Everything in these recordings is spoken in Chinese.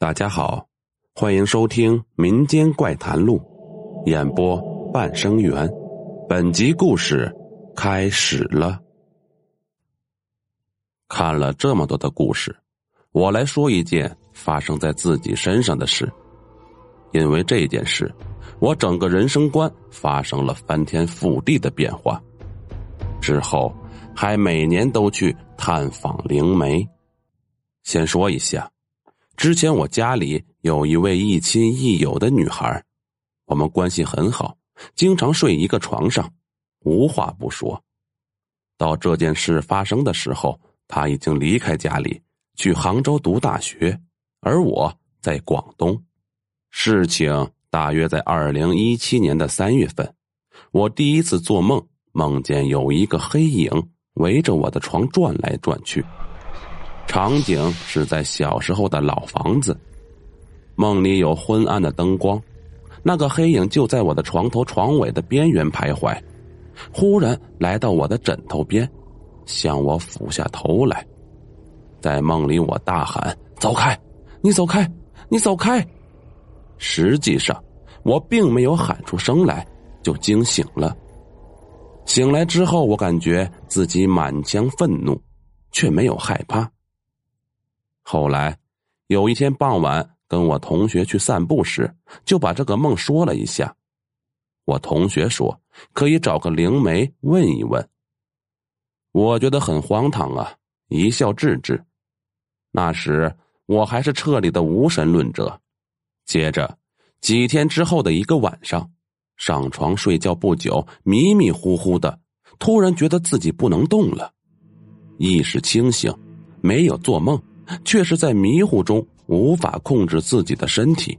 大家好，欢迎收听《民间怪谈录》，演播半生缘。本集故事开始了。看了这么多的故事，我来说一件发生在自己身上的事。因为这件事，我整个人生观发生了翻天覆地的变化。之后还每年都去探访灵媒。先说一下。之前我家里有一位亦亲亦友的女孩，我们关系很好，经常睡一个床上，无话不说。到这件事发生的时候，她已经离开家里去杭州读大学，而我在广东。事情大约在二零一七年的三月份，我第一次做梦，梦见有一个黑影围着我的床转来转去。场景是在小时候的老房子，梦里有昏暗的灯光，那个黑影就在我的床头床尾的边缘徘徊，忽然来到我的枕头边，向我俯下头来。在梦里，我大喊：“走开！你走开！你走开！”实际上，我并没有喊出声来，就惊醒了。醒来之后，我感觉自己满腔愤怒，却没有害怕。后来，有一天傍晚，跟我同学去散步时，就把这个梦说了一下。我同学说可以找个灵媒问一问。我觉得很荒唐啊，一笑置之。那时我还是彻底的无神论者。接着，几天之后的一个晚上，上床睡觉不久，迷迷糊糊的，突然觉得自己不能动了，意识清醒，没有做梦。却是在迷糊中无法控制自己的身体，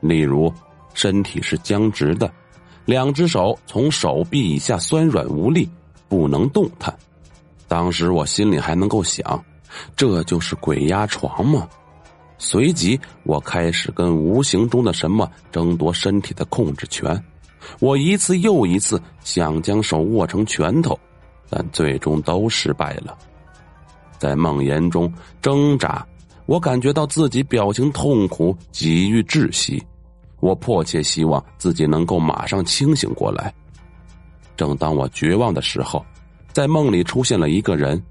例如身体是僵直的，两只手从手臂以下酸软无力，不能动弹。当时我心里还能够想，这就是鬼压床吗？随即我开始跟无形中的什么争夺身体的控制权，我一次又一次想将手握成拳头，但最终都失败了。在梦魇中挣扎，我感觉到自己表情痛苦，几欲窒息。我迫切希望自己能够马上清醒过来。正当我绝望的时候，在梦里出现了一个人，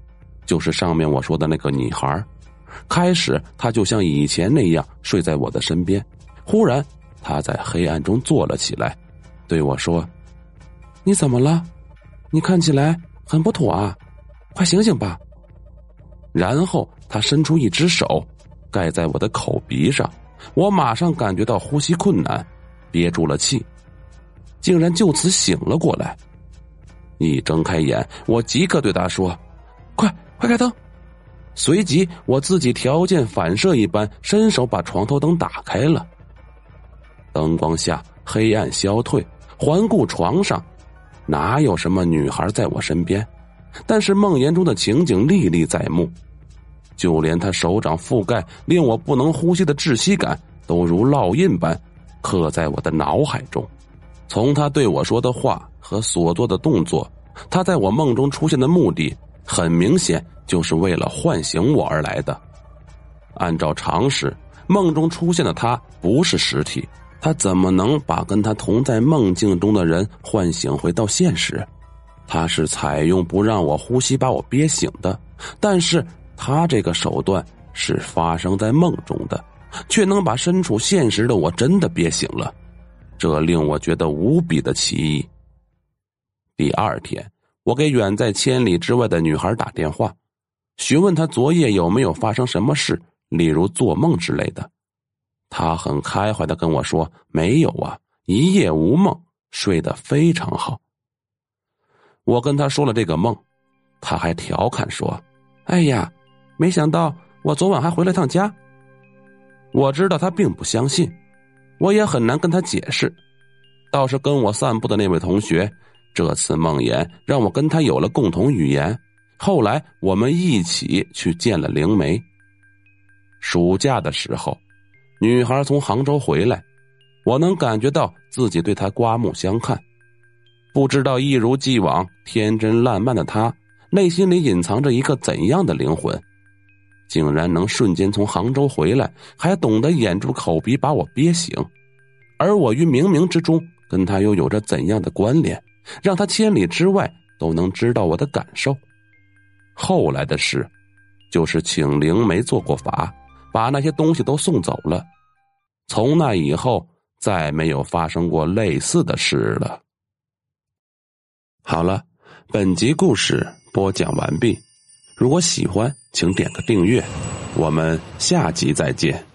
就是上面我说的那个女孩。开始，她就像以前那样睡在我的身边。忽然，她在黑暗中坐了起来，对我说：“你怎么了？你看起来很不妥啊，快醒醒吧。”然后他伸出一只手，盖在我的口鼻上，我马上感觉到呼吸困难，憋住了气，竟然就此醒了过来。一睁开眼，我即刻对他说：“快快开灯！”随即我自己条件反射一般伸手把床头灯打开了。灯光下黑暗消退，环顾床上，哪有什么女孩在我身边？但是梦魇中的情景历历在目，就连他手掌覆盖令我不能呼吸的窒息感，都如烙印般刻在我的脑海中。从他对我说的话和所做的动作，他在我梦中出现的目的，很明显就是为了唤醒我而来的。按照常识，梦中出现的他不是实体，他怎么能把跟他同在梦境中的人唤醒回到现实？他是采用不让我呼吸把我憋醒的，但是他这个手段是发生在梦中的，却能把身处现实的我真的憋醒了，这令我觉得无比的奇异。第二天，我给远在千里之外的女孩打电话，询问她昨夜有没有发生什么事，例如做梦之类的。她很开怀的跟我说：“没有啊，一夜无梦，睡得非常好。”我跟他说了这个梦，他还调侃说：“哎呀，没想到我昨晚还回了趟家。”我知道他并不相信，我也很难跟他解释。倒是跟我散步的那位同学，这次梦魇让我跟他有了共同语言。后来我们一起去见了灵媒。暑假的时候，女孩从杭州回来，我能感觉到自己对她刮目相看。不知道一如既往天真烂漫的他，内心里隐藏着一个怎样的灵魂？竟然能瞬间从杭州回来，还懂得掩住口鼻把我憋醒，而我于冥冥之中跟他又有着怎样的关联，让他千里之外都能知道我的感受？后来的事，就是请灵媒做过法，把那些东西都送走了。从那以后，再没有发生过类似的事了。好了，本集故事播讲完毕。如果喜欢，请点个订阅。我们下集再见。